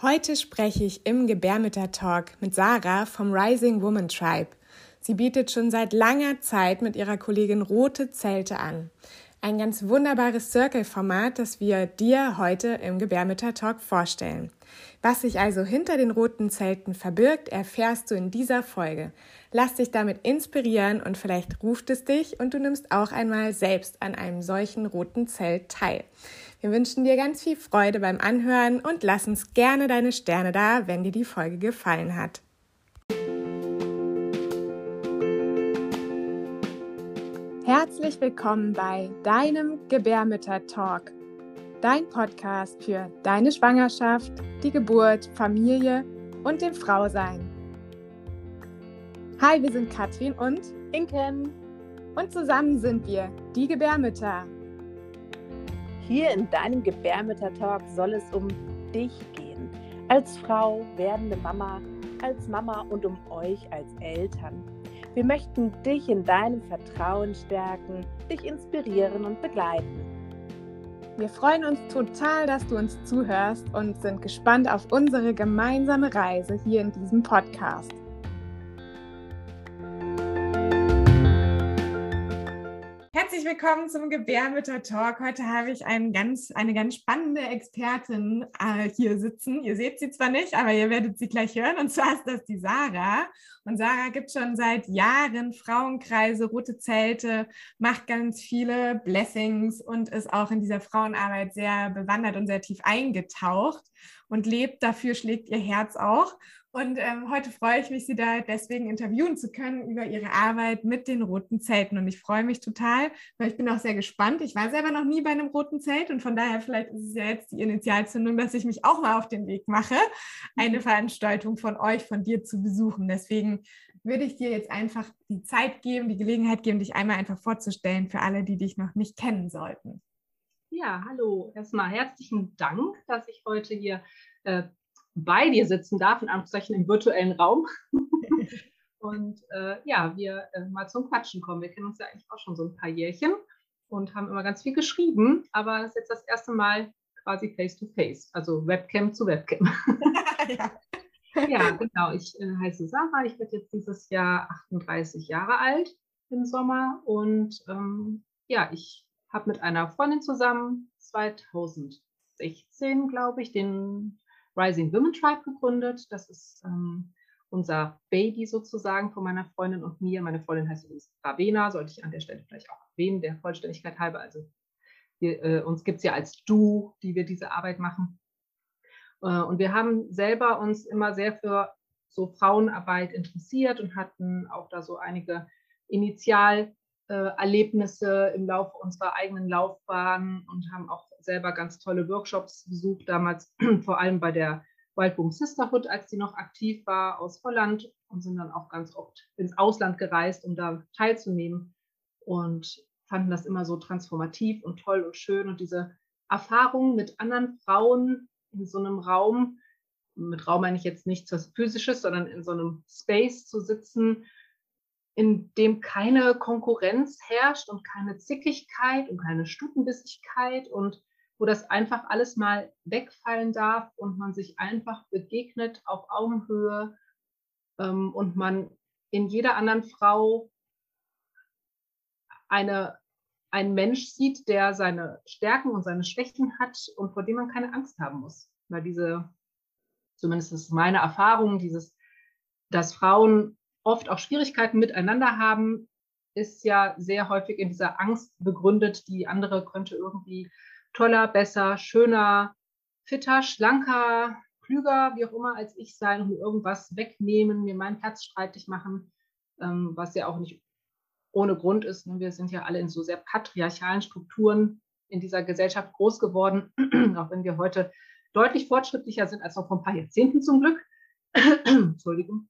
Heute spreche ich im Gebärmütter-Talk mit Sarah vom Rising Woman Tribe. Sie bietet schon seit langer Zeit mit ihrer Kollegin Rote Zelte an. Ein ganz wunderbares Circle-Format, das wir dir heute im Gebärmütter-Talk vorstellen. Was sich also hinter den roten Zelten verbirgt, erfährst du in dieser Folge. Lass dich damit inspirieren und vielleicht ruft es dich und du nimmst auch einmal selbst an einem solchen roten Zelt teil. Wir wünschen dir ganz viel Freude beim Anhören und lass uns gerne deine Sterne da, wenn dir die Folge gefallen hat. Herzlich willkommen bei deinem Gebärmütter-Talk, dein Podcast für deine Schwangerschaft, die Geburt, Familie und dem Frausein. Hi, wir sind Katrin und Inken und zusammen sind wir die Gebärmütter. Hier in deinem Gebärmütter-Talk soll es um dich gehen. Als Frau, werdende Mama, als Mama und um euch als Eltern. Wir möchten dich in deinem Vertrauen stärken, dich inspirieren und begleiten. Wir freuen uns total, dass du uns zuhörst und sind gespannt auf unsere gemeinsame Reise hier in diesem Podcast. Willkommen zum Gebärmütter-Talk. Heute habe ich einen ganz, eine ganz spannende Expertin äh, hier sitzen. Ihr seht sie zwar nicht, aber ihr werdet sie gleich hören. Und zwar ist das die Sarah. Und Sarah gibt schon seit Jahren Frauenkreise, rote Zelte, macht ganz viele Blessings und ist auch in dieser Frauenarbeit sehr bewandert und sehr tief eingetaucht und lebt dafür, schlägt ihr Herz auch. Und ähm, heute freue ich mich, Sie da deswegen interviewen zu können über Ihre Arbeit mit den roten Zelten. Und ich freue mich total, weil ich bin auch sehr gespannt. Ich war selber noch nie bei einem roten Zelt und von daher vielleicht ist es ja jetzt die Initialzündung, dass ich mich auch mal auf den Weg mache, eine. Veranstaltung von euch, von dir zu besuchen. Deswegen würde ich dir jetzt einfach die Zeit geben, die Gelegenheit geben, dich einmal einfach vorzustellen für alle, die dich noch nicht kennen sollten. Ja, hallo. Erstmal herzlichen Dank, dass ich heute hier äh, bei dir sitzen darf, in Anführungszeichen im virtuellen Raum. und äh, ja, wir äh, mal zum Quatschen kommen. Wir kennen uns ja eigentlich auch schon so ein paar Jährchen und haben immer ganz viel geschrieben, aber es ist jetzt das erste Mal quasi face to face, also Webcam zu Webcam. ja. ja. genau. Ich äh, heiße Sarah. Ich werde jetzt dieses Jahr 38 Jahre alt im Sommer und ähm, ja, ich habe mit einer Freundin zusammen 2016, glaube ich, den Rising Women Tribe gegründet. Das ist ähm, unser Baby sozusagen von meiner Freundin und mir. Meine Freundin heißt übrigens Ravena, sollte ich an der Stelle vielleicht auch erwähnen, der Vollständigkeit halber. Also wir, äh, uns gibt es ja als Du, die wir diese Arbeit machen. Äh, und wir haben selber uns immer sehr für so Frauenarbeit interessiert und hatten auch da so einige Initialerlebnisse im Laufe unserer eigenen Laufbahn und haben auch selber ganz tolle Workshops besucht, damals vor allem bei der Wildboom Sisterhood, als sie noch aktiv war, aus Holland und sind dann auch ganz oft ins Ausland gereist, um da teilzunehmen und fanden das immer so transformativ und toll und schön. Und diese Erfahrung mit anderen Frauen in so einem Raum, mit Raum meine ich jetzt nicht das Physisches, sondern in so einem Space zu sitzen, in dem keine Konkurrenz herrscht und keine Zickigkeit und keine Stutenbissigkeit und wo das einfach alles mal wegfallen darf und man sich einfach begegnet auf Augenhöhe ähm, und man in jeder anderen Frau eine, einen Mensch sieht, der seine Stärken und seine Schwächen hat und vor dem man keine Angst haben muss. Weil diese, zumindest ist meine Erfahrung, dieses, dass Frauen oft auch Schwierigkeiten miteinander haben, ist ja sehr häufig in dieser Angst begründet, die andere könnte irgendwie toller, besser, schöner, fitter, schlanker, klüger, wie auch immer, als ich sein und mir irgendwas wegnehmen, mir meinen Platz streitig machen, ähm, was ja auch nicht ohne Grund ist. Ne? Wir sind ja alle in so sehr patriarchalen Strukturen in dieser Gesellschaft groß geworden, auch wenn wir heute deutlich fortschrittlicher sind als noch vor ein paar Jahrzehnten zum Glück. Entschuldigung.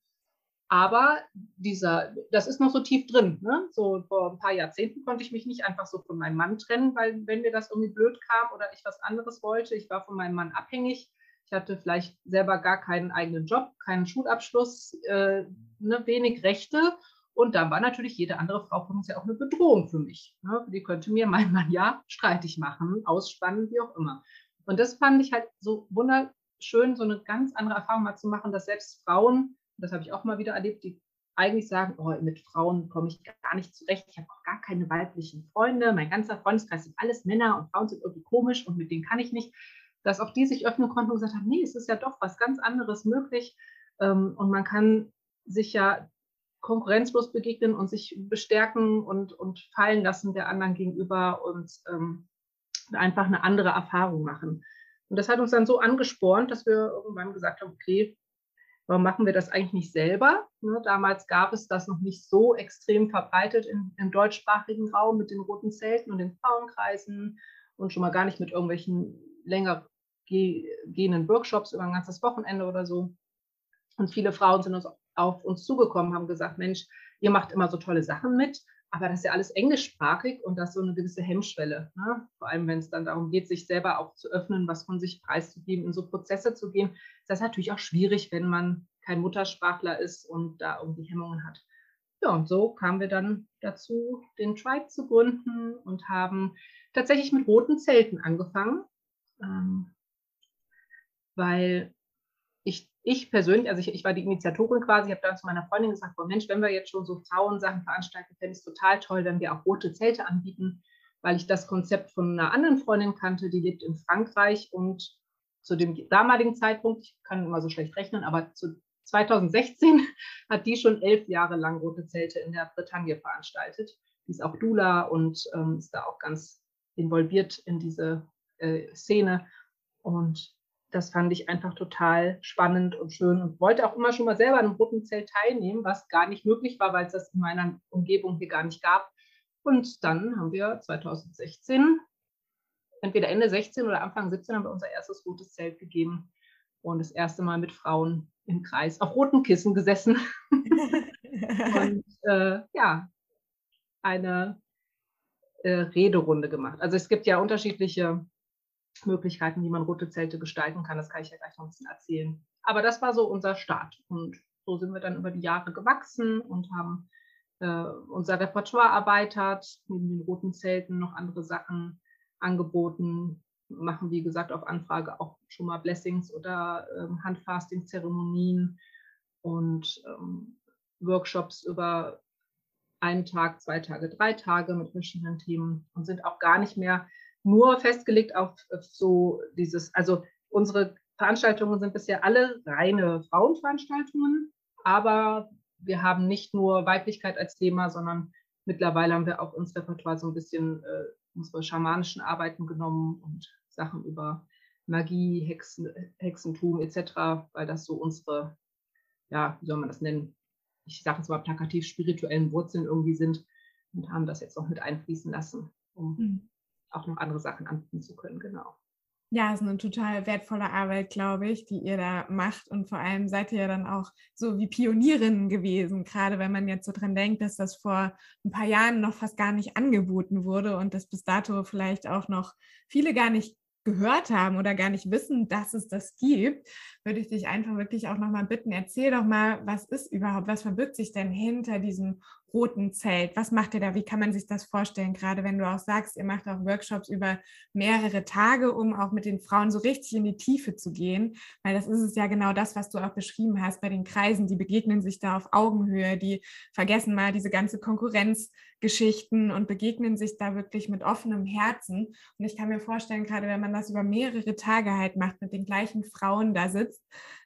Aber dieser, das ist noch so tief drin. Ne? So vor ein paar Jahrzehnten konnte ich mich nicht einfach so von meinem Mann trennen, weil wenn mir das irgendwie blöd kam oder ich was anderes wollte, ich war von meinem Mann abhängig. Ich hatte vielleicht selber gar keinen eigenen Job, keinen Schulabschluss, äh, ne, wenig Rechte. Und da war natürlich jede andere Frau von uns ja auch eine Bedrohung für mich. Ne? Die könnte mir mein Mann ja streitig machen, ausspannen, wie auch immer. Und das fand ich halt so wunder, schön, so eine ganz andere Erfahrung mal zu machen, dass selbst Frauen, das habe ich auch mal wieder erlebt, die eigentlich sagen, oh, mit Frauen komme ich gar nicht zurecht, ich habe auch gar keine weiblichen Freunde, mein ganzer Freundeskreis sind alles Männer und Frauen sind irgendwie komisch und mit denen kann ich nicht, dass auch die sich öffnen konnten und gesagt haben, nee, es ist ja doch was ganz anderes möglich. Ähm, und man kann sich ja konkurrenzlos begegnen und sich bestärken und, und fallen lassen der anderen gegenüber und ähm, einfach eine andere Erfahrung machen. Und das hat uns dann so angespornt, dass wir irgendwann gesagt haben, okay, warum machen wir das eigentlich nicht selber? Ne, damals gab es das noch nicht so extrem verbreitet in, im deutschsprachigen Raum mit den roten Zelten und den Frauenkreisen und schon mal gar nicht mit irgendwelchen länger gehenden Workshops über ein ganzes Wochenende oder so. Und viele Frauen sind uns auf uns zugekommen, haben gesagt, Mensch, ihr macht immer so tolle Sachen mit, aber das ist ja alles englischsprachig und das ist so eine gewisse Hemmschwelle. Ne? Vor allem, wenn es dann darum geht, sich selber auch zu öffnen, was von sich preiszugeben, in so Prozesse zu gehen, ist das natürlich auch schwierig, wenn man kein Muttersprachler ist und da irgendwie Hemmungen hat. Ja, und so kamen wir dann dazu, den Tribe zu gründen und haben tatsächlich mit roten Zelten angefangen, ähm, weil ich, ich persönlich, also ich, ich war die Initiatorin quasi, ich habe dann zu meiner Freundin gesagt, boah Mensch, wenn wir jetzt schon so Frauensachen veranstalten, fände ich es total toll, wenn wir auch rote Zelte anbieten, weil ich das Konzept von einer anderen Freundin kannte, die lebt in Frankreich und zu dem damaligen Zeitpunkt, ich kann immer so schlecht rechnen, aber zu 2016 hat die schon elf Jahre lang rote Zelte in der Bretagne veranstaltet. Die ist auch Dula und ähm, ist da auch ganz involviert in diese äh, Szene. Und das fand ich einfach total spannend und schön und wollte auch immer schon mal selber an einem roten Zelt teilnehmen, was gar nicht möglich war, weil es das in meiner Umgebung hier gar nicht gab. Und dann haben wir 2016, entweder Ende 16 oder Anfang 17, haben wir unser erstes rotes Zelt gegeben und das erste Mal mit Frauen im Kreis auf roten Kissen gesessen. und äh, ja, eine äh, Rederunde gemacht. Also es gibt ja unterschiedliche Möglichkeiten, wie man rote Zelte gestalten kann. Das kann ich ja gleich noch ein bisschen erzählen. Aber das war so unser Start. Und so sind wir dann über die Jahre gewachsen und haben äh, unser Repertoire erweitert, neben den roten Zelten noch andere Sachen angeboten, machen, wie gesagt, auf Anfrage auch schon mal Blessings oder ähm, Handfasting-Zeremonien und ähm, Workshops über einen Tag, zwei Tage, drei Tage mit verschiedenen Themen und sind auch gar nicht mehr nur festgelegt auf, auf so dieses, also unsere Veranstaltungen sind bisher alle reine Frauenveranstaltungen, aber wir haben nicht nur Weiblichkeit als Thema, sondern mittlerweile haben wir auch ins Repertoire so ein bisschen äh, unsere schamanischen Arbeiten genommen und Sachen über Magie, Hexen, Hexentum etc., weil das so unsere, ja, wie soll man das nennen? Ich sage es mal plakativ, spirituellen Wurzeln irgendwie sind und haben das jetzt noch mit einfließen lassen, um mhm auch noch andere Sachen anbieten zu können, genau. Ja, es ist eine total wertvolle Arbeit, glaube ich, die ihr da macht. Und vor allem seid ihr ja dann auch so wie Pionierinnen gewesen, gerade wenn man jetzt so dran denkt, dass das vor ein paar Jahren noch fast gar nicht angeboten wurde und dass bis dato vielleicht auch noch viele gar nicht gehört haben oder gar nicht wissen, dass es das gibt, würde ich dich einfach wirklich auch nochmal bitten, erzähl doch mal, was ist überhaupt, was verbirgt sich denn hinter diesem roten Zelt? Was macht ihr da? Wie kann man sich das vorstellen? Gerade wenn du auch sagst, ihr macht auch Workshops über mehrere Tage, um auch mit den Frauen so richtig in die Tiefe zu gehen, weil das ist es ja genau das, was du auch beschrieben hast bei den Kreisen. Die begegnen sich da auf Augenhöhe, die vergessen mal diese ganze Konkurrenzgeschichten und begegnen sich da wirklich mit offenem Herzen. Und ich kann mir vorstellen, gerade wenn man das über mehrere Tage halt macht, mit den gleichen Frauen da sitzt,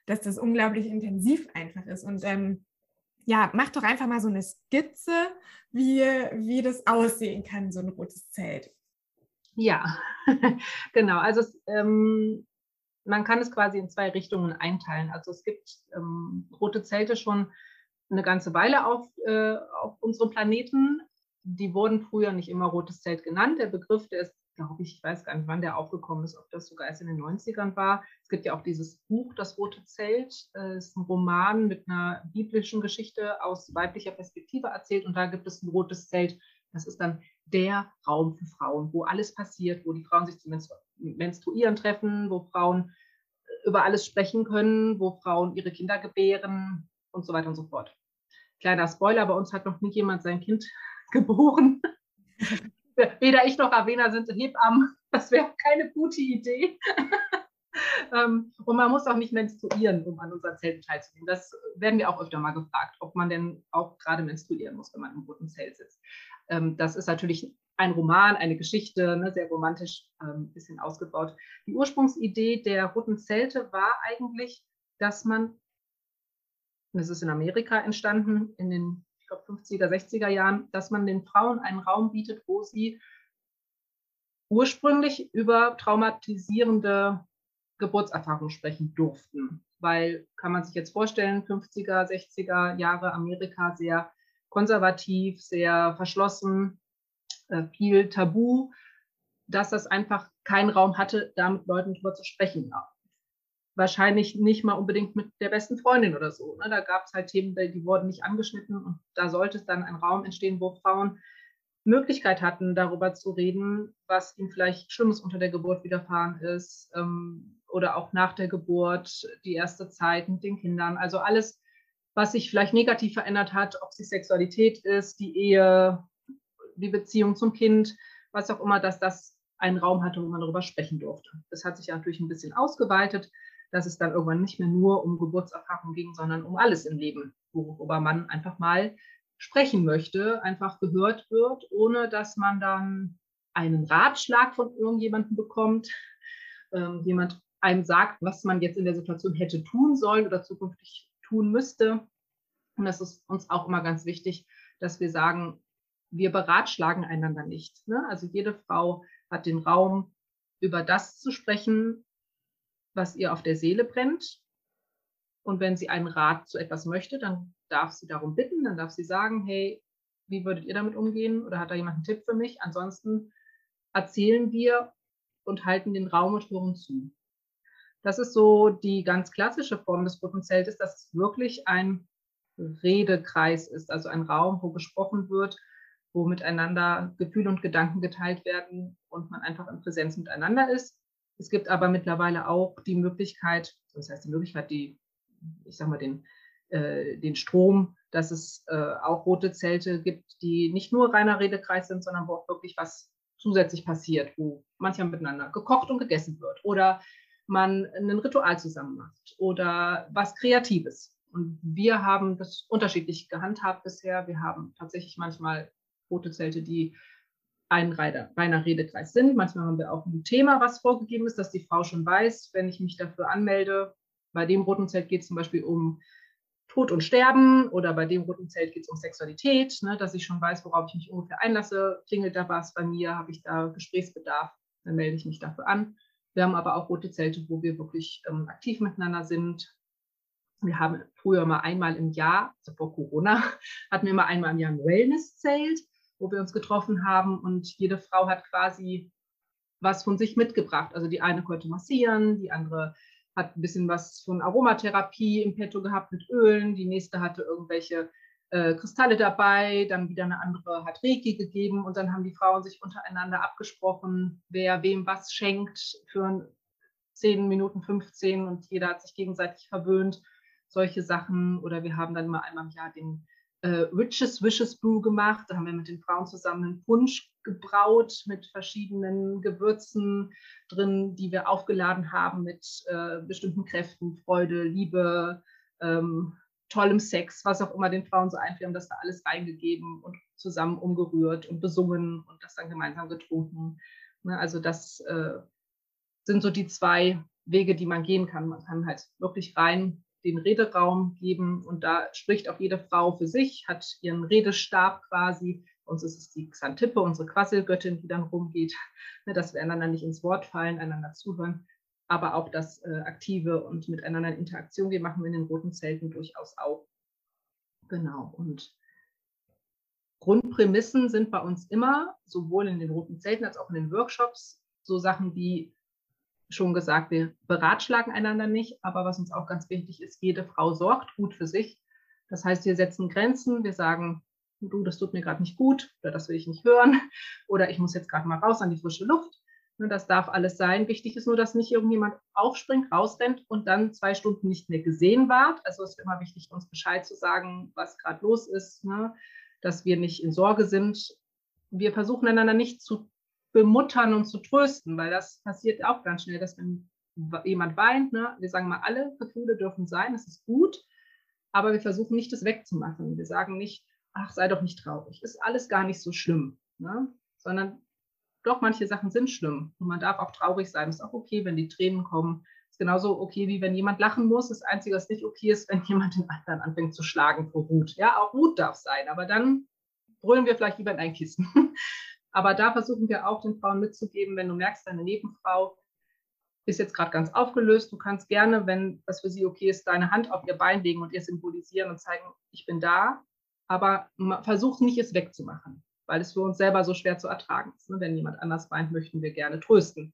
dass das unglaublich intensiv einfach ist. Und ähm, ja, mach doch einfach mal so eine Skizze, wie, wie das aussehen kann, so ein rotes Zelt. Ja, genau. Also es, ähm, man kann es quasi in zwei Richtungen einteilen. Also es gibt ähm, rote Zelte schon eine ganze Weile auf, äh, auf unserem Planeten. Die wurden früher nicht immer rotes Zelt genannt. Der Begriff, der ist glaube ich, ich weiß gar nicht, wann der aufgekommen ist, ob das sogar erst in den 90ern war. Es gibt ja auch dieses Buch, Das Rote Zelt. Äh, ist ein Roman mit einer biblischen Geschichte aus weiblicher Perspektive erzählt und da gibt es ein rotes Zelt. Das ist dann der Raum für Frauen, wo alles passiert, wo die Frauen sich zum Menstruieren treffen, wo Frauen äh, über alles sprechen können, wo Frauen ihre Kinder gebären und so weiter und so fort. Kleiner Spoiler, bei uns hat noch nie jemand sein Kind geboren weder ich noch Avena sind Hebammen. Das wäre keine gute Idee. Ähm, und man muss auch nicht menstruieren, um an unseren Zelten teilzunehmen. Das werden wir auch öfter mal gefragt, ob man denn auch gerade menstruieren muss, wenn man im roten Zelt sitzt. Ähm, das ist natürlich ein Roman, eine Geschichte, ne, sehr romantisch, ein ähm, bisschen ausgebaut. Die Ursprungsidee der roten Zelte war eigentlich, dass man, es ist in Amerika entstanden, in den glaube, 50er, 60er Jahren, dass man den Frauen einen Raum bietet, wo sie ursprünglich über traumatisierende Geburtserfahrungen sprechen durften. Weil, kann man sich jetzt vorstellen, 50er, 60er Jahre Amerika sehr konservativ, sehr verschlossen, äh, viel Tabu, dass das einfach keinen Raum hatte, da mit Leuten drüber zu sprechen. Wahrscheinlich nicht mal unbedingt mit der besten Freundin oder so. Ne? Da gab es halt Themen, die wurden nicht angeschnitten und da sollte dann ein Raum entstehen, wo Frauen Möglichkeit hatten, darüber zu reden, was ihnen vielleicht Schlimmes unter der Geburt widerfahren ist ähm, oder auch nach der Geburt, die erste Zeit mit den Kindern. Also alles, was sich vielleicht negativ verändert hat, ob es die Sexualität ist, die Ehe, die Beziehung zum Kind, was auch immer, dass das einen Raum hatte, wo man darüber sprechen durfte. Das hat sich natürlich ein bisschen ausgeweitet, dass es dann irgendwann nicht mehr nur um Geburtserfahrung ging, sondern um alles im Leben, worüber man einfach mal sprechen möchte, einfach gehört wird, ohne dass man dann einen Ratschlag von irgendjemandem bekommt, ähm, jemand einem sagt, was man jetzt in der Situation hätte tun sollen oder zukünftig tun müsste. Und das ist uns auch immer ganz wichtig, dass wir sagen, wir beratschlagen einander nicht. Ne? Also jede Frau hat den Raum, über das zu sprechen, was ihr auf der Seele brennt. Und wenn sie einen Rat zu etwas möchte, dann darf sie darum bitten, dann darf sie sagen, hey, wie würdet ihr damit umgehen? Oder hat da jemand einen Tipp für mich? Ansonsten erzählen wir und halten den Raum und hören zu. Das ist so die ganz klassische Form des roten Zeltes, dass es wirklich ein Redekreis ist, also ein Raum, wo gesprochen wird, wo miteinander Gefühle und Gedanken geteilt werden und man einfach in Präsenz miteinander ist. Es gibt aber mittlerweile auch die Möglichkeit, das heißt die Möglichkeit, die, ich sag mal, den äh, den Strom, dass es äh, auch rote Zelte gibt, die nicht nur reiner Redekreis sind, sondern wo auch wirklich was zusätzlich passiert, wo manchmal miteinander gekocht und gegessen wird oder man ein Ritual zusammen macht oder was Kreatives. Und wir haben das unterschiedlich gehandhabt bisher. Wir haben tatsächlich manchmal rote Zelte, die ein reiner Redekreis sind. Manchmal haben wir auch ein Thema, was vorgegeben ist, dass die Frau schon weiß, wenn ich mich dafür anmelde. Bei dem roten Zelt geht es zum Beispiel um Tod und Sterben oder bei dem roten Zelt geht es um Sexualität, ne, dass ich schon weiß, worauf ich mich ungefähr einlasse. Klingelt da was bei mir? Habe ich da Gesprächsbedarf? Dann melde ich mich dafür an. Wir haben aber auch rote Zelte, wo wir wirklich ähm, aktiv miteinander sind. Wir haben früher mal einmal im Jahr, also vor Corona, hatten wir immer einmal im Jahr ein Wellness-Zelt, wo wir uns getroffen haben und jede Frau hat quasi was von sich mitgebracht. Also die eine konnte massieren, die andere hat ein bisschen was von Aromatherapie im Petto gehabt mit Ölen, die nächste hatte irgendwelche äh, Kristalle dabei, dann wieder eine andere hat Reiki gegeben und dann haben die Frauen sich untereinander abgesprochen, wer wem was schenkt für 10 Minuten 15 und jeder hat sich gegenseitig verwöhnt, solche Sachen. Oder wir haben dann mal einmal im Jahr den äh, Witches Wishes Brew gemacht. Da haben wir mit den Frauen zusammen einen Punsch gebraut mit verschiedenen Gewürzen drin, die wir aufgeladen haben mit äh, bestimmten Kräften, Freude, Liebe, ähm, tollem Sex, was auch immer den Frauen so einfällt, haben das da alles reingegeben und zusammen umgerührt und besungen und das dann gemeinsam getrunken. Ne, also das äh, sind so die zwei Wege, die man gehen kann. Man kann halt wirklich rein den Rederaum geben und da spricht auch jede Frau für sich, hat ihren Redestab quasi. Uns ist es die Xantippe, unsere Quasselgöttin, die dann rumgeht, ne, dass wir einander nicht ins Wort fallen, einander zuhören, aber auch das äh, aktive und miteinander in Interaktion gehen, machen wir in den roten Zelten durchaus auch. Genau. Und Grundprämissen sind bei uns immer, sowohl in den roten Zelten als auch in den Workshops, so Sachen wie schon gesagt, wir beratschlagen einander nicht, aber was uns auch ganz wichtig ist, jede Frau sorgt gut für sich. Das heißt, wir setzen Grenzen, wir sagen, du, das tut mir gerade nicht gut oder das will ich nicht hören oder ich muss jetzt gerade mal raus an die frische Luft. Ne, das darf alles sein. Wichtig ist nur, dass nicht irgendjemand aufspringt, rausrennt und dann zwei Stunden nicht mehr gesehen ward. Also es ist immer wichtig, uns Bescheid zu sagen, was gerade los ist, ne? dass wir nicht in Sorge sind. Wir versuchen einander nicht zu bemuttern und zu trösten, weil das passiert auch ganz schnell, dass wenn jemand weint, ne? wir sagen mal, alle Gefühle dürfen sein, es ist gut, aber wir versuchen nicht, das wegzumachen. Wir sagen nicht, ach, sei doch nicht traurig, ist alles gar nicht so schlimm, ne? sondern doch, manche Sachen sind schlimm und man darf auch traurig sein. Ist auch okay, wenn die Tränen kommen. Ist genauso okay, wie wenn jemand lachen muss. Das Einzige, was nicht okay ist, wenn jemand den anderen anfängt zu schlagen vor Wut. Ja, auch Wut darf sein, aber dann brüllen wir vielleicht lieber in ein Kissen. aber da versuchen wir auch den Frauen mitzugeben, wenn du merkst, deine Nebenfrau ist jetzt gerade ganz aufgelöst. Du kannst gerne, wenn das für sie okay ist, deine Hand auf ihr Bein legen und ihr symbolisieren und zeigen, ich bin da. Aber versuch nicht, es wegzumachen weil es für uns selber so schwer zu ertragen ist. Ne? Wenn jemand anders weint, möchten wir gerne trösten.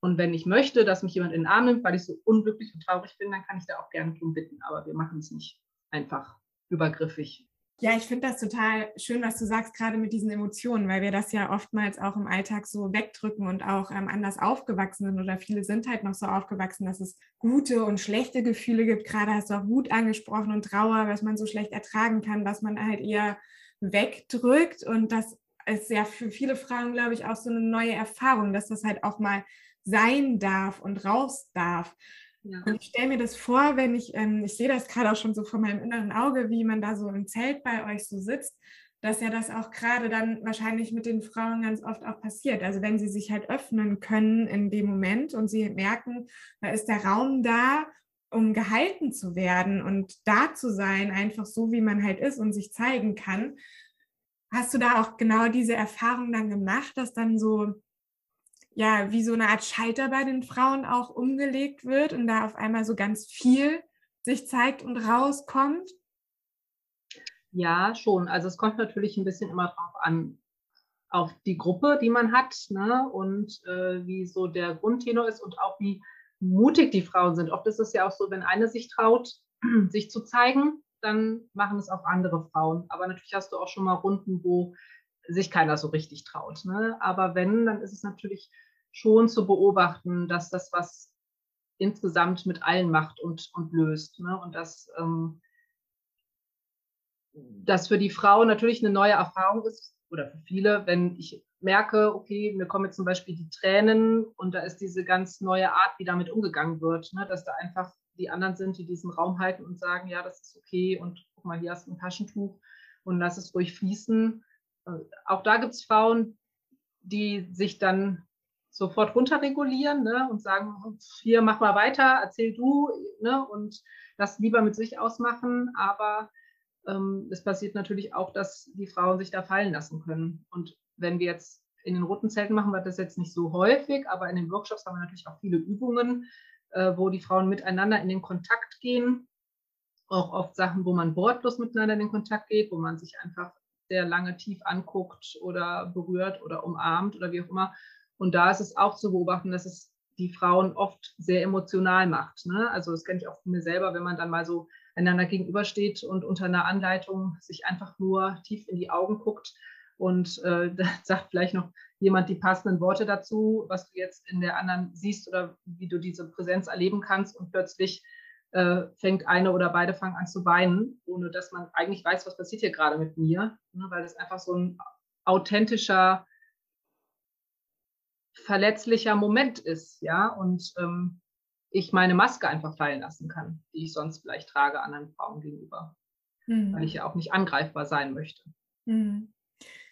Und wenn ich möchte, dass mich jemand in den Arm nimmt, weil ich so unglücklich und traurig bin, dann kann ich da auch gerne drum bitten. Aber wir machen es nicht einfach übergriffig. Ja, ich finde das total schön, was du sagst, gerade mit diesen Emotionen, weil wir das ja oftmals auch im Alltag so wegdrücken und auch ähm, anders aufgewachsen sind oder viele sind halt noch so aufgewachsen, dass es gute und schlechte Gefühle gibt. Gerade hast du auch Wut angesprochen und Trauer, was man so schlecht ertragen kann, was man halt eher wegdrückt. Und das ist ja für viele Frauen, glaube ich, auch so eine neue Erfahrung, dass das halt auch mal sein darf und raus darf. Ja. Und ich stelle mir das vor, wenn ich, ähm, ich sehe das gerade auch schon so vor meinem inneren Auge, wie man da so im Zelt bei euch so sitzt, dass ja das auch gerade dann wahrscheinlich mit den Frauen ganz oft auch passiert. Also wenn sie sich halt öffnen können in dem Moment und sie merken, da ist der Raum da um gehalten zu werden und da zu sein, einfach so, wie man halt ist und sich zeigen kann. Hast du da auch genau diese Erfahrung dann gemacht, dass dann so, ja, wie so eine Art Schalter bei den Frauen auch umgelegt wird und da auf einmal so ganz viel sich zeigt und rauskommt? Ja, schon. Also es kommt natürlich ein bisschen immer drauf an, auf die Gruppe, die man hat ne? und äh, wie so der Grundtenor ist und auch wie mutig die Frauen sind. Oft ist es ja auch so, wenn eine sich traut, sich zu zeigen, dann machen es auch andere Frauen. Aber natürlich hast du auch schon mal Runden, wo sich keiner so richtig traut. Ne? Aber wenn, dann ist es natürlich schon zu beobachten, dass das was insgesamt mit allen macht und, und löst. Ne? Und dass ähm, das für die Frau natürlich eine neue Erfahrung ist, oder für viele, wenn ich merke, okay, mir kommen jetzt zum Beispiel die Tränen und da ist diese ganz neue Art, wie damit umgegangen wird, ne? dass da einfach die anderen sind, die diesen Raum halten und sagen, ja, das ist okay und guck mal, hier hast du ein Taschentuch und lass es ruhig fließen. Äh, auch da gibt es Frauen, die sich dann sofort runterregulieren ne, und sagen, hier mach mal weiter, erzähl du ne, und das lieber mit sich ausmachen. Aber ähm, es passiert natürlich auch, dass die Frauen sich da fallen lassen können. Und wenn wir jetzt in den roten Zelten machen wir das jetzt nicht so häufig, aber in den Workshops haben wir natürlich auch viele Übungen, äh, wo die Frauen miteinander in den Kontakt gehen. Auch oft Sachen, wo man wortlos miteinander in den Kontakt geht, wo man sich einfach sehr lange tief anguckt oder berührt oder umarmt oder wie auch immer. Und da ist es auch zu beobachten, dass es die Frauen oft sehr emotional macht. Ne? Also das kenne ich auch von mir selber, wenn man dann mal so einander gegenübersteht und unter einer Anleitung sich einfach nur tief in die Augen guckt und äh, sagt vielleicht noch jemand die passenden Worte dazu, was du jetzt in der anderen siehst oder wie du diese Präsenz erleben kannst und plötzlich äh, fängt eine oder beide fangen an zu weinen, ohne dass man eigentlich weiß, was passiert hier gerade mit mir, ne, weil es einfach so ein authentischer, verletzlicher Moment ist, ja, und ähm, ich meine Maske einfach fallen lassen kann, die ich sonst vielleicht trage anderen Frauen gegenüber, mhm. weil ich ja auch nicht angreifbar sein möchte. Mhm.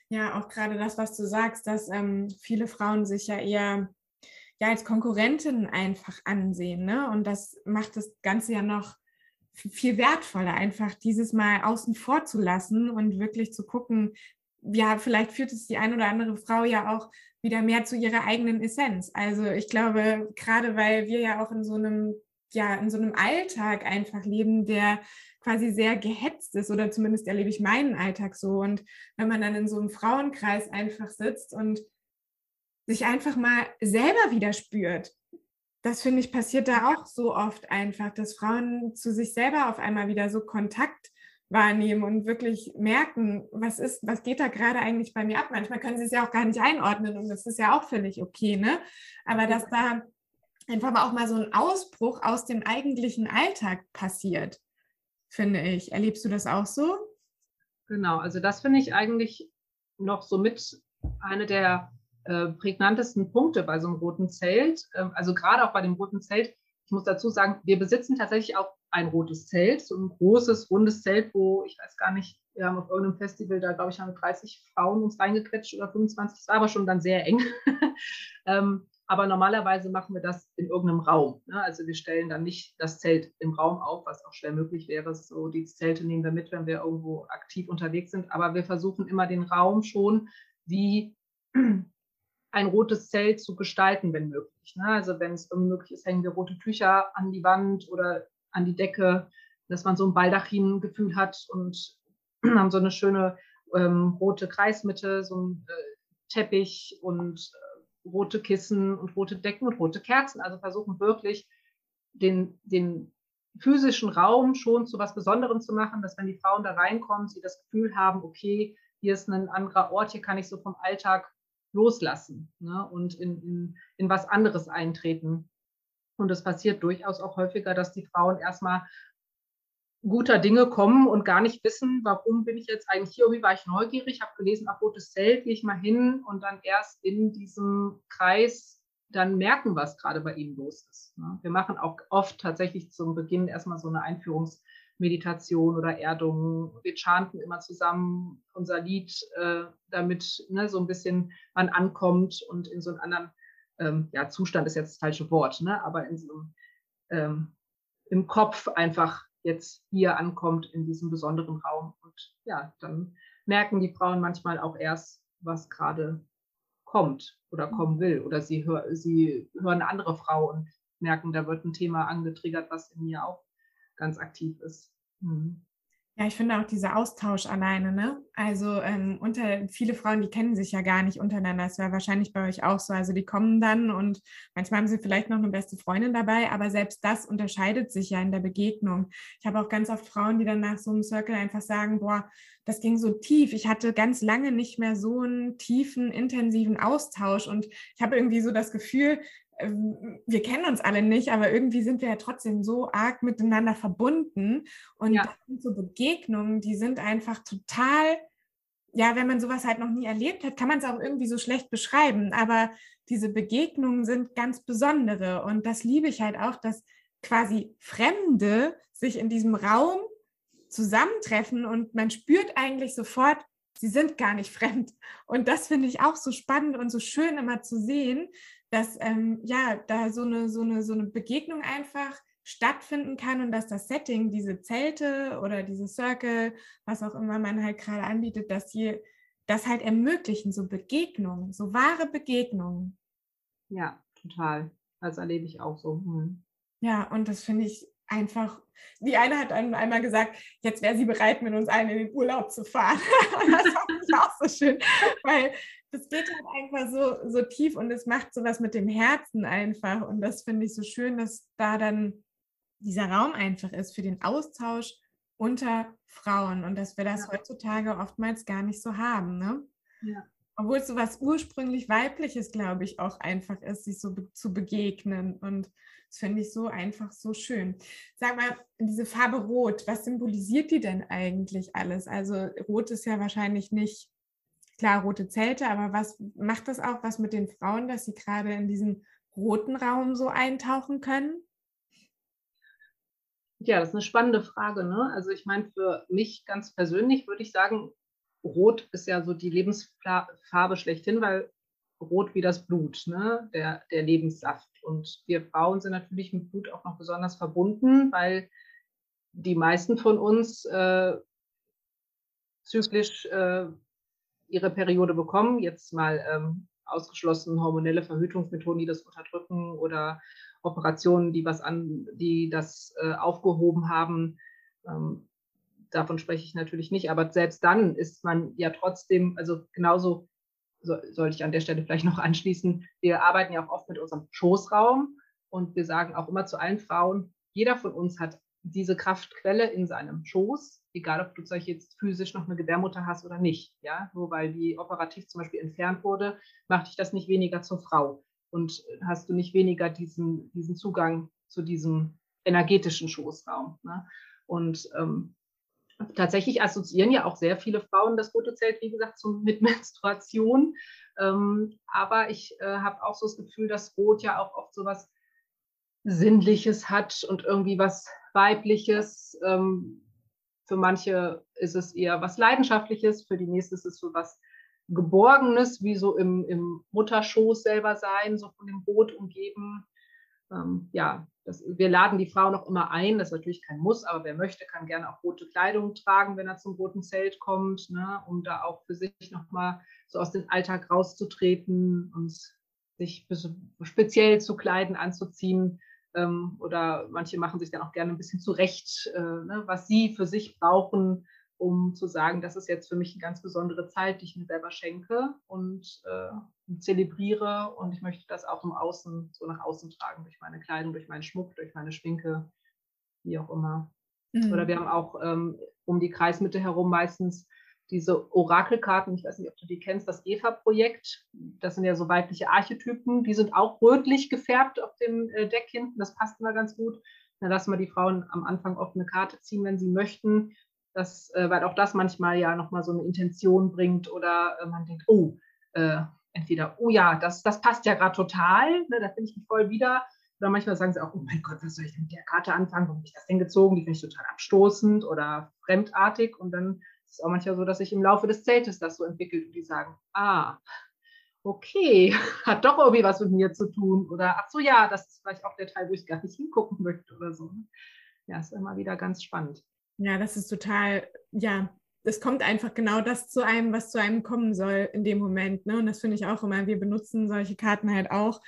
Ja, auch gerade das, was du sagst, dass ähm, viele Frauen sich ja eher ja, als Konkurrentinnen einfach ansehen. Ne? Und das macht das Ganze ja noch viel wertvoller, einfach dieses Mal außen vor zu lassen und wirklich zu gucken, ja, vielleicht führt es die eine oder andere Frau ja auch wieder mehr zu ihrer eigenen Essenz. Also ich glaube, gerade weil wir ja auch in so einem, ja, in so einem Alltag einfach leben, der quasi sehr gehetzt ist oder zumindest erlebe ich meinen Alltag so. Und wenn man dann in so einem Frauenkreis einfach sitzt und sich einfach mal selber wieder spürt, das finde ich passiert da auch so oft einfach, dass Frauen zu sich selber auf einmal wieder so Kontakt wahrnehmen und wirklich merken, was ist, was geht da gerade eigentlich bei mir ab. Manchmal können sie es ja auch gar nicht einordnen und das ist ja auch völlig okay, ne? Aber dass da einfach auch mal so ein Ausbruch aus dem eigentlichen Alltag passiert, finde ich. Erlebst du das auch so? Genau, also das finde ich eigentlich noch so mit eine der äh, prägnantesten Punkte bei so einem roten Zelt. Ähm, also gerade auch bei dem roten Zelt. Ich muss dazu sagen, wir besitzen tatsächlich auch ein rotes Zelt, so ein großes, rundes Zelt, wo ich weiß gar nicht, wir haben auf irgendeinem Festival, da glaube ich, haben 30 Frauen uns reingequetscht oder 25. Das war aber schon dann sehr eng. ähm, aber normalerweise machen wir das in irgendeinem Raum. Ne? Also wir stellen dann nicht das Zelt im Raum auf, was auch schwer möglich wäre. So die Zelte nehmen wir mit, wenn wir irgendwo aktiv unterwegs sind. Aber wir versuchen immer den Raum schon wie ein rotes Zelt zu gestalten, wenn möglich. Ne? Also wenn es irgendwie möglich ist, hängen wir rote Tücher an die Wand oder an die Decke, dass man so ein Baldachin-Gefühl hat und haben so eine schöne ähm, rote Kreismitte, so ein äh, Teppich und äh, rote Kissen und rote Decken und rote Kerzen. Also versuchen wirklich den, den physischen Raum schon zu was Besonderem zu machen, dass wenn die Frauen da reinkommen, sie das Gefühl haben, okay, hier ist ein anderer Ort, hier kann ich so vom Alltag loslassen ne, und in, in, in was anderes eintreten. Und es passiert durchaus auch häufiger, dass die Frauen erstmal guter Dinge kommen und gar nicht wissen, warum bin ich jetzt eigentlich hier, wie war ich neugierig, habe gelesen, ach, rotes Zelt, gehe ich mal hin und dann erst in diesem Kreis dann merken, was gerade bei ihnen los ist. Ne? Wir machen auch oft tatsächlich zum Beginn erstmal so eine Einführungsmeditation oder Erdung. Wir chanten immer zusammen unser Lied, äh, damit ne, so ein bisschen man ankommt und in so einen anderen ähm, ja, Zustand ist jetzt das falsche Wort, ne? aber in so einem, ähm, im Kopf einfach jetzt hier ankommt in diesem besonderen Raum. Und ja, dann merken die Frauen manchmal auch erst, was gerade kommt oder kommen will. Oder sie, hör, sie hören eine andere Frau und merken, da wird ein Thema angetriggert, was in mir auch ganz aktiv ist. Mhm. Ja, ich finde auch dieser Austausch alleine, ne? Also ähm, unter viele Frauen, die kennen sich ja gar nicht untereinander. Das wäre wahrscheinlich bei euch auch so. Also die kommen dann und manchmal haben sie vielleicht noch eine beste Freundin dabei, aber selbst das unterscheidet sich ja in der Begegnung. Ich habe auch ganz oft Frauen, die dann nach so einem Circle einfach sagen, boah, das ging so tief. Ich hatte ganz lange nicht mehr so einen tiefen, intensiven Austausch und ich habe irgendwie so das Gefühl, wir kennen uns alle nicht, aber irgendwie sind wir ja trotzdem so arg miteinander verbunden. Und ja. das sind so Begegnungen, die sind einfach total, ja, wenn man sowas halt noch nie erlebt hat, kann man es auch irgendwie so schlecht beschreiben. Aber diese Begegnungen sind ganz besondere. Und das liebe ich halt auch, dass quasi Fremde sich in diesem Raum zusammentreffen und man spürt eigentlich sofort, sie sind gar nicht fremd. Und das finde ich auch so spannend und so schön immer zu sehen, dass ähm, ja da so eine, so, eine, so eine Begegnung einfach stattfinden kann und dass das Setting, diese Zelte oder diese Circle, was auch immer man halt gerade anbietet, dass sie das halt ermöglichen, so Begegnungen, so wahre Begegnungen. Ja, total. Das erlebe ich auch so. Hm. Ja, und das finde ich einfach, die eine hat dann einmal gesagt, jetzt wäre sie bereit, mit uns allen in den Urlaub zu fahren. das fand ich auch so schön, weil das geht halt einfach so, so tief und es macht sowas mit dem Herzen einfach. Und das finde ich so schön, dass da dann dieser Raum einfach ist für den Austausch unter Frauen und dass wir das ja. heutzutage oftmals gar nicht so haben. Ne? Ja. Obwohl es so was ursprünglich Weibliches, glaube ich, auch einfach ist, sich so be zu begegnen. Und das finde ich so einfach so schön. Sag mal, diese Farbe Rot, was symbolisiert die denn eigentlich alles? Also Rot ist ja wahrscheinlich nicht klar rote Zelte, aber was macht das auch was mit den Frauen, dass sie gerade in diesen roten Raum so eintauchen können? Ja, das ist eine spannende Frage. Ne? Also ich meine, für mich ganz persönlich würde ich sagen, Rot ist ja so die Lebensfarbe schlechthin, weil Rot wie das Blut, ne? der, der Lebenssaft. Und wir Frauen sind natürlich mit Blut auch noch besonders verbunden, weil die meisten von uns äh, zyklisch äh, ihre Periode bekommen, jetzt mal ähm, ausgeschlossen hormonelle Verhütungsmethoden, die das unterdrücken oder Operationen, die was an, die das äh, aufgehoben haben. Ähm, davon spreche ich natürlich nicht, aber selbst dann ist man ja trotzdem, also genauso so, sollte ich an der Stelle vielleicht noch anschließen, wir arbeiten ja auch oft mit unserem Schoßraum und wir sagen auch immer zu allen Frauen, jeder von uns hat diese Kraftquelle in seinem Schoß, egal ob du jetzt physisch noch eine Gebärmutter hast oder nicht. Ja, nur weil die operativ zum Beispiel entfernt wurde, macht dich das nicht weniger zur Frau und hast du nicht weniger diesen, diesen Zugang zu diesem energetischen Schoßraum. Ne? Und ähm, tatsächlich assoziieren ja auch sehr viele Frauen das rote Zelt, wie gesagt, zum, mit Menstruation. Ähm, aber ich äh, habe auch so das Gefühl, dass Rot ja auch oft so was Sinnliches hat und irgendwie was Weibliches. Ähm, für manche ist es eher was Leidenschaftliches, für die nächste ist es so was Geborgenes, wie so im, im Mutterschoß selber sein, so von dem Rot umgeben. Ähm, ja, das, wir laden die Frau noch immer ein, das ist natürlich kein Muss, aber wer möchte, kann gerne auch rote Kleidung tragen, wenn er zum roten Zelt kommt, ne, um da auch für sich nochmal so aus dem Alltag rauszutreten und sich speziell zu Kleiden anzuziehen. Ähm, oder manche machen sich dann auch gerne ein bisschen zurecht, äh, ne, was sie für sich brauchen, um zu sagen, das ist jetzt für mich eine ganz besondere Zeit, die ich mir selber schenke und äh, zelebriere. Und ich möchte das auch im Außen, so nach außen tragen, durch meine Kleidung, durch meinen Schmuck, durch meine Schminke, wie auch immer. Mhm. Oder wir haben auch ähm, um die Kreismitte herum meistens diese Orakelkarten, ich weiß nicht, ob du die kennst, das EVA-Projekt. Das sind ja so weibliche Archetypen, die sind auch rötlich gefärbt auf dem äh, Deck hinten. Das passt immer ganz gut. Dann lassen wir die Frauen am Anfang oft eine Karte ziehen, wenn sie möchten das, äh, weil auch das manchmal ja nochmal so eine Intention bringt oder äh, man denkt, oh, äh, entweder, oh ja, das, das passt ja gerade total, ne, da finde ich mich voll wieder. Oder manchmal sagen sie auch, oh mein Gott, was soll ich mit der Karte anfangen? Warum habe ich das denn gezogen? Die finde ich total abstoßend oder fremdartig. Und dann ist auch manchmal so, dass sich im Laufe des Zeltes das so entwickelt und die sagen, ah, okay, hat doch irgendwie was mit mir zu tun. Oder ach so, ja, das ist vielleicht auch der Teil, wo ich gar nicht hingucken möchte oder so. Ne? Ja, ist immer wieder ganz spannend. Ja, das ist total, ja, es kommt einfach genau das zu einem, was zu einem kommen soll in dem Moment. Ne? Und das finde ich auch immer. Wir benutzen solche Karten halt auch.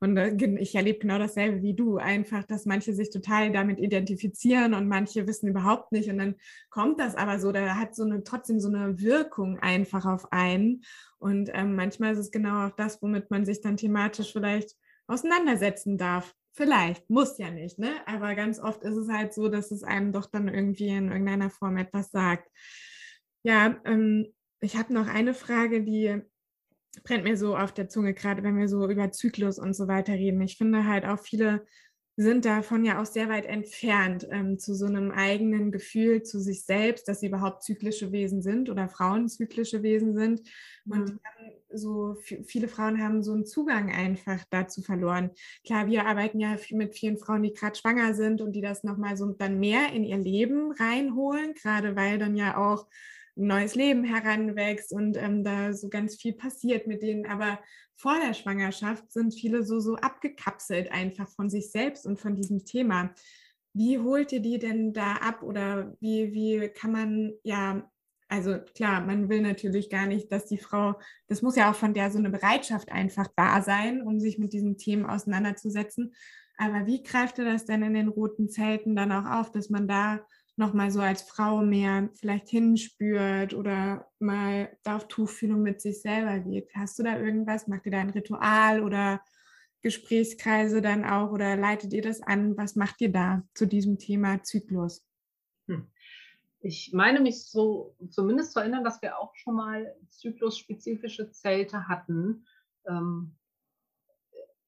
Und äh, ich erlebe genau dasselbe wie du. Einfach, dass manche sich total damit identifizieren und manche wissen überhaupt nicht. Und dann kommt das aber so, da hat so eine trotzdem so eine Wirkung einfach auf einen. Und ähm, manchmal ist es genau auch das, womit man sich dann thematisch vielleicht auseinandersetzen darf. Vielleicht, muss ja nicht, ne? Aber ganz oft ist es halt so, dass es einem doch dann irgendwie in irgendeiner Form etwas sagt. Ja, ähm, ich habe noch eine Frage, die brennt mir so auf der Zunge, gerade wenn wir so über Zyklus und so weiter reden. Ich finde halt auch viele sind davon ja auch sehr weit entfernt ähm, zu so einem eigenen Gefühl zu sich selbst, dass sie überhaupt zyklische Wesen sind oder Frauen zyklische Wesen sind. Und mhm. so viele Frauen haben so einen Zugang einfach dazu verloren. Klar, wir arbeiten ja mit vielen Frauen, die gerade schwanger sind und die das nochmal so dann mehr in ihr Leben reinholen, gerade weil dann ja auch ein neues Leben heranwächst und ähm, da so ganz viel passiert mit denen. Aber vor der Schwangerschaft sind viele so, so abgekapselt einfach von sich selbst und von diesem Thema. Wie holt ihr die denn da ab oder wie, wie kann man, ja, also klar, man will natürlich gar nicht, dass die Frau, das muss ja auch von der so eine Bereitschaft einfach da sein, um sich mit diesen Themen auseinanderzusetzen. Aber wie greift ihr das denn in den roten Zelten dann auch auf, dass man da nochmal so als Frau mehr vielleicht hinspürt oder mal da auf Tuchfühlung mit sich selber geht. Hast du da irgendwas? Macht ihr da ein Ritual oder Gesprächskreise dann auch oder leitet ihr das an? Was macht ihr da zu diesem Thema Zyklus? Hm. Ich meine mich so zumindest zu erinnern, dass wir auch schon mal zyklusspezifische Zelte hatten. Ähm,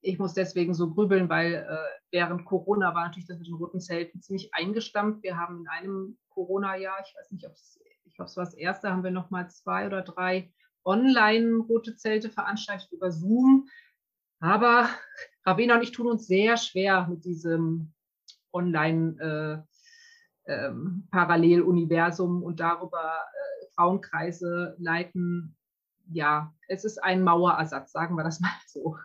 ich muss deswegen so grübeln, weil äh, während Corona war natürlich das mit den roten Zelten ziemlich eingestampft. Wir haben in einem Corona-Jahr, ich weiß nicht, ob es, ich glaube, es war das erste, haben wir nochmal zwei oder drei online-rote Zelte veranstaltet über Zoom. Aber Ravena und ich tun uns sehr schwer mit diesem Online- äh, ähm, und darüber äh, Frauenkreise leiten ja, es ist ein Mauerersatz, sagen wir das mal so.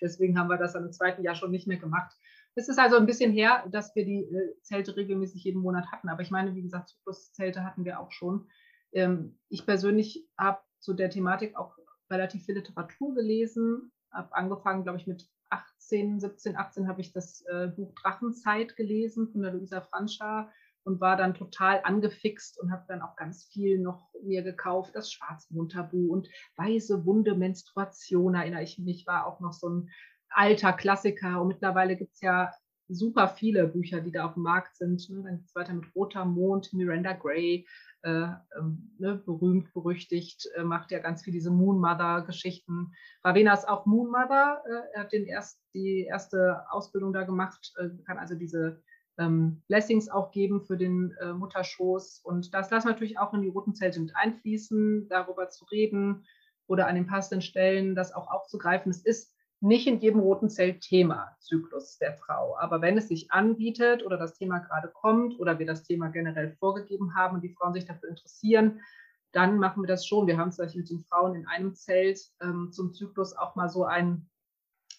Deswegen haben wir das im zweiten Jahr schon nicht mehr gemacht. Es ist also ein bisschen her, dass wir die äh, Zelte regelmäßig jeden Monat hatten. Aber ich meine, wie gesagt, Zykluszelte hatten wir auch schon. Ähm, ich persönlich habe zu der Thematik auch relativ viel Literatur gelesen. Habe angefangen, glaube ich, mit 18, 17, 18 habe ich das äh, Buch Drachenzeit gelesen von der Luisa Franscha und war dann total angefixt und habe dann auch ganz viel noch mir gekauft. Das Schwarzmondtabu und Weiße Wunde Menstruation, erinnere ich mich, war auch noch so ein alter Klassiker. Und mittlerweile gibt es ja super viele Bücher, die da auf dem Markt sind. Ne? Dann geht es weiter mit Roter Mond, Miranda Gray, äh, ähm, ne? berühmt, berüchtigt, äh, macht ja ganz viel diese Moon Mother-Geschichten. Ravena ist auch Moon Mother, äh, er hat den erst, die erste Ausbildung da gemacht, äh, kann also diese ähm, Blessings auch geben für den äh, Mutterschoß. Und das lassen wir natürlich auch in die roten Zelte mit einfließen, darüber zu reden, oder an den passenden Stellen das auch aufzugreifen. Es ist nicht in jedem roten Zelt Thema Zyklus der Frau. Aber wenn es sich anbietet oder das Thema gerade kommt oder wir das Thema generell vorgegeben haben und die Frauen sich dafür interessieren, dann machen wir das schon. Wir haben zum Beispiel mit den Frauen in einem Zelt ähm, zum Zyklus auch mal so eine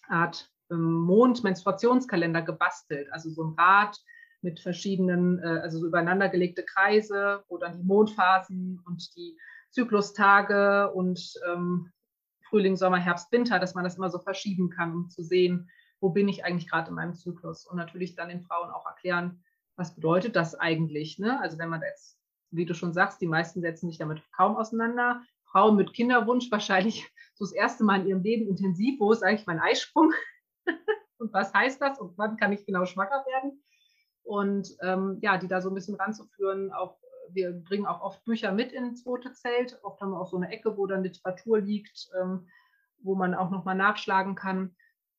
Art Mond-Menstruationskalender gebastelt. Also so ein Rad mit verschiedenen, äh, also so übereinander gelegte Kreise, wo dann die Mondphasen und die Zyklustage und ähm, Frühling, Sommer, Herbst, Winter, dass man das immer so verschieben kann, um zu sehen, wo bin ich eigentlich gerade in meinem Zyklus. Und natürlich dann den Frauen auch erklären, was bedeutet das eigentlich. Ne? Also wenn man jetzt, wie du schon sagst, die meisten setzen sich damit kaum auseinander. Frauen mit Kinderwunsch wahrscheinlich so das erste Mal in ihrem Leben intensiv, wo ist eigentlich mein Eisprung? Und was heißt das? Und wann kann ich genau schwanger werden? Und ähm, ja, die da so ein bisschen ranzuführen, auch wir bringen auch oft Bücher mit ins zweite Zelt. Oft haben wir auch so eine Ecke, wo dann Literatur liegt, ähm, wo man auch nochmal nachschlagen kann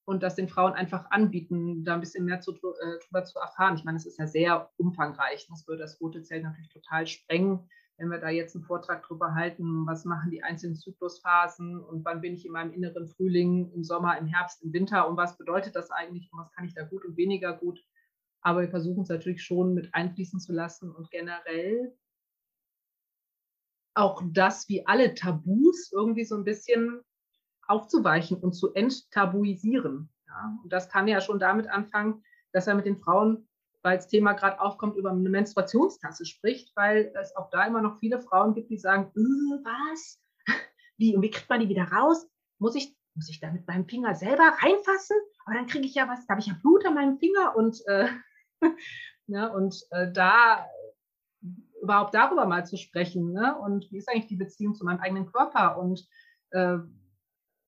und das den Frauen einfach anbieten, da ein bisschen mehr zu, äh, drüber zu erfahren. Ich meine, es ist ja sehr umfangreich. Das würde das rote Zelt natürlich total sprengen, wenn wir da jetzt einen Vortrag drüber halten, was machen die einzelnen Zyklusphasen und wann bin ich in meinem inneren Frühling, im Sommer, im Herbst, im Winter und was bedeutet das eigentlich und was kann ich da gut und weniger gut aber wir versuchen es natürlich schon mit einfließen zu lassen und generell auch das wie alle Tabus irgendwie so ein bisschen aufzuweichen und zu enttabuisieren. Ja? Und das kann ja schon damit anfangen, dass er mit den Frauen, weil das Thema gerade aufkommt, über eine Menstruationstasse spricht, weil es auch da immer noch viele Frauen gibt, die sagen, äh, was? Wie, und wie kriegt man die wieder raus? Muss ich, muss ich da mit meinem Finger selber reinfassen? Aber dann kriege ich ja was, da habe ich ja Blut an meinem Finger und äh, ja, und äh, da überhaupt darüber mal zu sprechen. Ne? Und wie ist eigentlich die Beziehung zu meinem eigenen Körper? Und äh,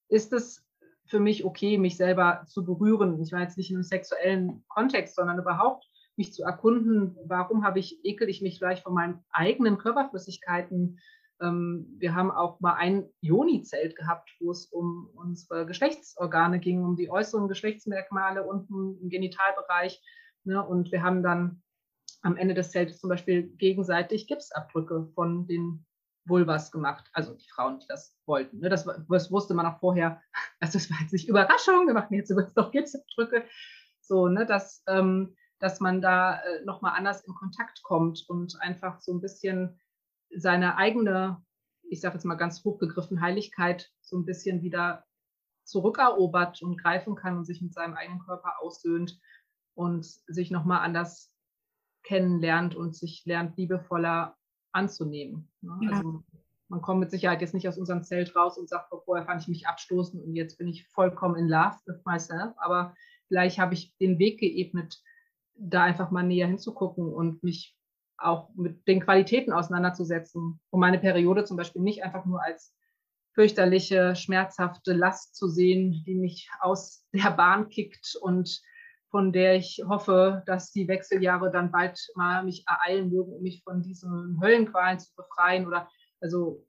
ist es für mich okay, mich selber zu berühren? Ich war jetzt nicht in einem sexuellen Kontext, sondern überhaupt mich zu erkunden, warum habe ich, ekel ich mich vielleicht von meinen eigenen Körperflüssigkeiten? Ähm, wir haben auch mal ein Joni-Zelt gehabt, wo es um unsere Geschlechtsorgane ging, um die äußeren Geschlechtsmerkmale unten im Genitalbereich. Ne? Und wir haben dann am Ende des Zeltes zum Beispiel gegenseitig Gipsabdrücke von den Vulvas gemacht. Also die Frauen, die das wollten. Ne? Das, das, wusste man auch vorher. Also das war jetzt nicht Überraschung. Wir machen jetzt übrigens noch Gipsabdrücke. So, ne, dass, ähm, dass man da äh, nochmal anders in Kontakt kommt und einfach so ein bisschen seine eigene, ich sage jetzt mal ganz hochgegriffen, Heiligkeit so ein bisschen wieder zurückerobert und greifen kann und sich mit seinem eigenen Körper aussöhnt und sich nochmal anders kennenlernt und sich lernt, liebevoller anzunehmen. Ne? Ja. Also man kommt mit Sicherheit jetzt nicht aus unserem Zelt raus und sagt, vorher fand ich mich abstoßend und jetzt bin ich vollkommen in love with myself. Aber vielleicht habe ich den Weg geebnet, da einfach mal näher hinzugucken und mich auch mit den Qualitäten auseinanderzusetzen, um meine Periode zum Beispiel nicht einfach nur als fürchterliche, schmerzhafte Last zu sehen, die mich aus der Bahn kickt und von der ich hoffe, dass die Wechseljahre dann bald mal mich ereilen mögen, um mich von diesen Höllenqualen zu befreien oder also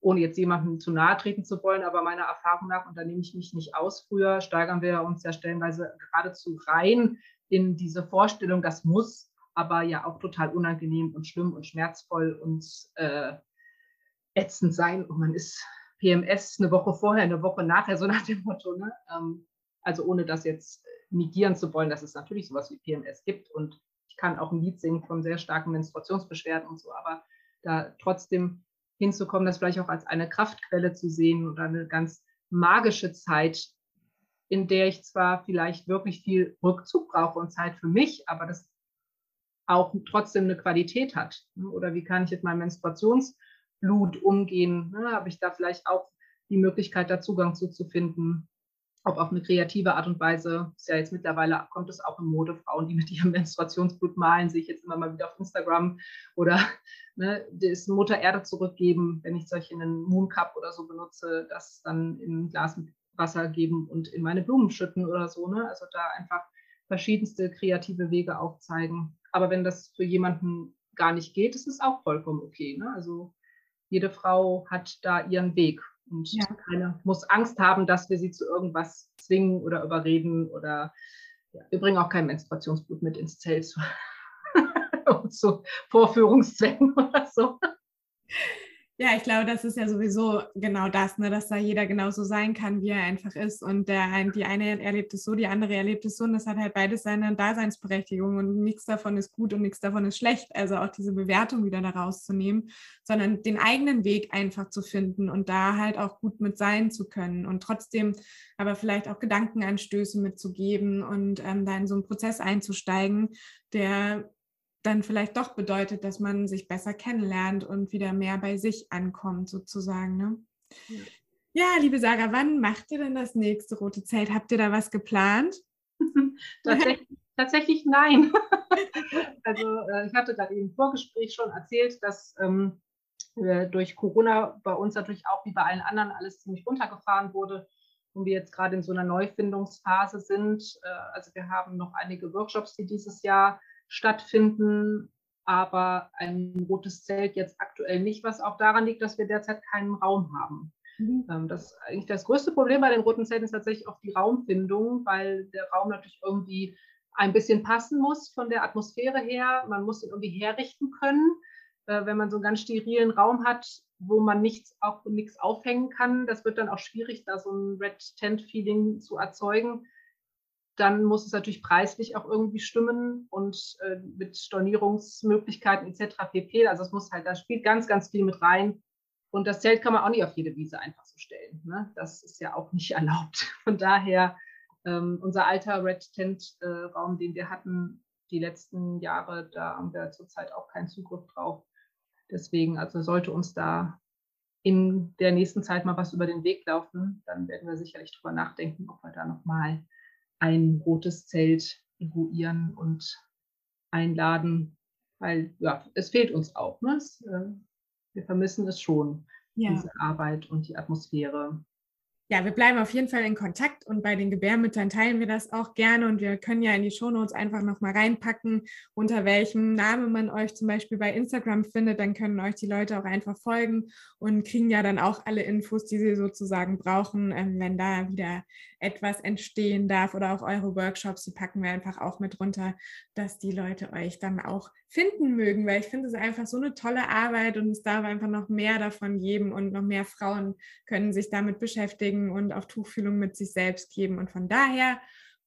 ohne jetzt jemandem zu nahe treten zu wollen, aber meiner Erfahrung nach, und da nehme ich mich nicht aus, früher steigern wir uns ja stellenweise geradezu rein in diese Vorstellung, das muss aber ja auch total unangenehm und schlimm und schmerzvoll und äh, ätzend sein und man ist PMS eine Woche vorher, eine Woche nachher, so nach dem Motto. Ne? Ähm, also ohne das jetzt negieren zu wollen, dass es natürlich sowas wie PMS gibt. Und ich kann auch ein Lied singen von sehr starken Menstruationsbeschwerden und so, aber da trotzdem hinzukommen, das vielleicht auch als eine Kraftquelle zu sehen oder eine ganz magische Zeit, in der ich zwar vielleicht wirklich viel Rückzug brauche und Zeit für mich, aber das auch trotzdem eine Qualität hat. Oder wie kann ich mit meinem Menstruationsblut umgehen? Habe ich da vielleicht auch die Möglichkeit, da Zugang zu, finden? ob auf eine kreative Art und Weise. Ist ja jetzt mittlerweile kommt es auch in Mode, Frauen, die mit ihrem Menstruationsblut malen, sehe ich jetzt immer mal wieder auf Instagram oder ne, das Mutter Erde zurückgeben, wenn ich solche einen Moon Cup oder so benutze, das dann in Glas mit Wasser geben und in meine Blumen schütten oder so. Ne? Also da einfach verschiedenste kreative Wege aufzeigen. Aber wenn das für jemanden gar nicht geht, ist es auch vollkommen okay. Ne? Also jede Frau hat da ihren Weg und ja. keiner muss Angst haben, dass wir sie zu irgendwas zwingen oder überreden oder ja, wir bringen auch kein Menstruationsblut mit ins Zelt zu, zu Vorführungszwecken oder so. Ja, ich glaube, das ist ja sowieso genau das, ne, dass da jeder genauso sein kann, wie er einfach ist. Und der ein, die eine erlebt es so, die andere erlebt es so. Und das hat halt beides seine Daseinsberechtigung. Und nichts davon ist gut und nichts davon ist schlecht. Also auch diese Bewertung wieder da rauszunehmen, sondern den eigenen Weg einfach zu finden und da halt auch gut mit sein zu können. Und trotzdem aber vielleicht auch Gedankenanstöße mitzugeben und ähm, da in so einen Prozess einzusteigen, der dann vielleicht doch bedeutet, dass man sich besser kennenlernt und wieder mehr bei sich ankommt, sozusagen. Ne? Ja. ja, liebe Sarah, wann macht ihr denn das nächste rote Zelt? Habt ihr da was geplant? tatsächlich, tatsächlich, nein. also äh, ich hatte gerade im Vorgespräch schon erzählt, dass ähm, durch Corona bei uns natürlich auch wie bei allen anderen alles ziemlich runtergefahren wurde und wir jetzt gerade in so einer Neufindungsphase sind. Äh, also wir haben noch einige Workshops, die dieses Jahr stattfinden, aber ein rotes Zelt jetzt aktuell nicht, was auch daran liegt, dass wir derzeit keinen Raum haben. Mhm. Ähm, das eigentlich das größte Problem bei den roten Zelten ist tatsächlich auch die Raumfindung, weil der Raum natürlich irgendwie ein bisschen passen muss von der Atmosphäre her. Man muss ihn irgendwie herrichten können. Äh, wenn man so einen ganz sterilen Raum hat, wo man nichts, auch nichts aufhängen kann, das wird dann auch schwierig, da so ein Red Tent Feeling zu erzeugen dann muss es natürlich preislich auch irgendwie stimmen und äh, mit Stornierungsmöglichkeiten etc. pp. Also es muss halt, da spielt ganz, ganz viel mit rein. Und das Zelt kann man auch nicht auf jede Wiese einfach so stellen. Ne? Das ist ja auch nicht erlaubt. Von daher, ähm, unser alter Red Tent-Raum, äh, den wir hatten die letzten Jahre, da haben wir zurzeit auch keinen Zugriff drauf. Deswegen, also sollte uns da in der nächsten Zeit mal was über den Weg laufen, dann werden wir sicherlich drüber nachdenken, ob wir da nochmal ein rotes Zelt eruieren und einladen, weil ja, es fehlt uns auch. Ne? Es, äh, wir vermissen es schon, ja. diese Arbeit und die Atmosphäre ja, wir bleiben auf jeden Fall in Kontakt und bei den Gebärmüttern teilen wir das auch gerne und wir können ja in die Shownotes einfach nochmal reinpacken, unter welchem Namen man euch zum Beispiel bei Instagram findet. Dann können euch die Leute auch einfach folgen und kriegen ja dann auch alle Infos, die sie sozusagen brauchen, ähm, wenn da wieder etwas entstehen darf oder auch eure Workshops, die packen wir einfach auch mit runter, dass die Leute euch dann auch finden mögen, weil ich finde es einfach so eine tolle Arbeit und es darf einfach noch mehr davon geben und noch mehr Frauen können sich damit beschäftigen und auch Tuchfühlung mit sich selbst geben. Und von daher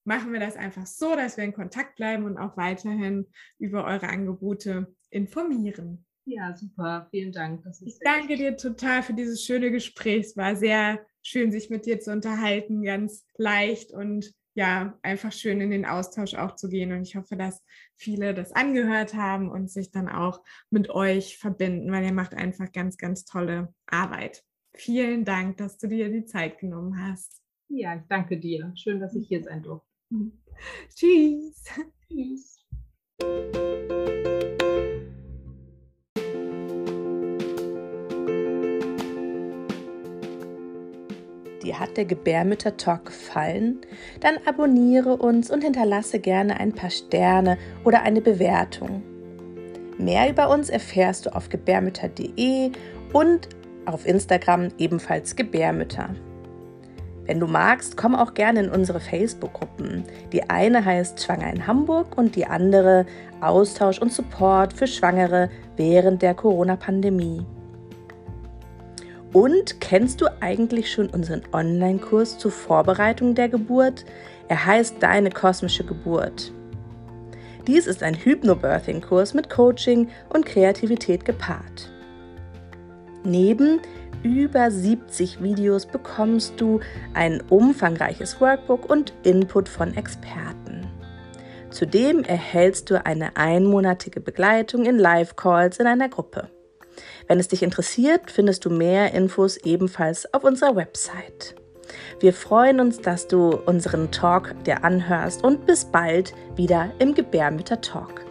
machen wir das einfach so, dass wir in Kontakt bleiben und auch weiterhin über eure Angebote informieren. Ja, super. Vielen Dank. ich danke dir total für dieses schöne Gespräch. Es war sehr schön, sich mit dir zu unterhalten, ganz leicht und ja, einfach schön in den Austausch auch zu gehen. Und ich hoffe, dass viele das angehört haben und sich dann auch mit euch verbinden, weil ihr macht einfach ganz, ganz tolle Arbeit. Vielen Dank, dass du dir die Zeit genommen hast. Ja, ich danke dir. Schön, dass ich hier sein durfte. Tschüss. Tschüss. Dir hat der Gebärmütter-Talk gefallen, dann abonniere uns und hinterlasse gerne ein paar Sterne oder eine Bewertung. Mehr über uns erfährst du auf gebärmütter.de und auf Instagram ebenfalls Gebärmütter. Wenn du magst, komm auch gerne in unsere Facebook-Gruppen. Die eine heißt Schwanger in Hamburg und die andere Austausch und Support für Schwangere während der Corona-Pandemie. Und kennst du eigentlich schon unseren Online-Kurs zur Vorbereitung der Geburt? Er heißt Deine kosmische Geburt. Dies ist ein Hypnobirthing-Kurs mit Coaching und Kreativität gepaart. Neben über 70 Videos bekommst du ein umfangreiches Workbook und Input von Experten. Zudem erhältst du eine einmonatige Begleitung in Live-Calls in einer Gruppe. Wenn es dich interessiert, findest du mehr Infos ebenfalls auf unserer Website. Wir freuen uns, dass du unseren Talk dir anhörst und bis bald wieder im Gebärmütter Talk.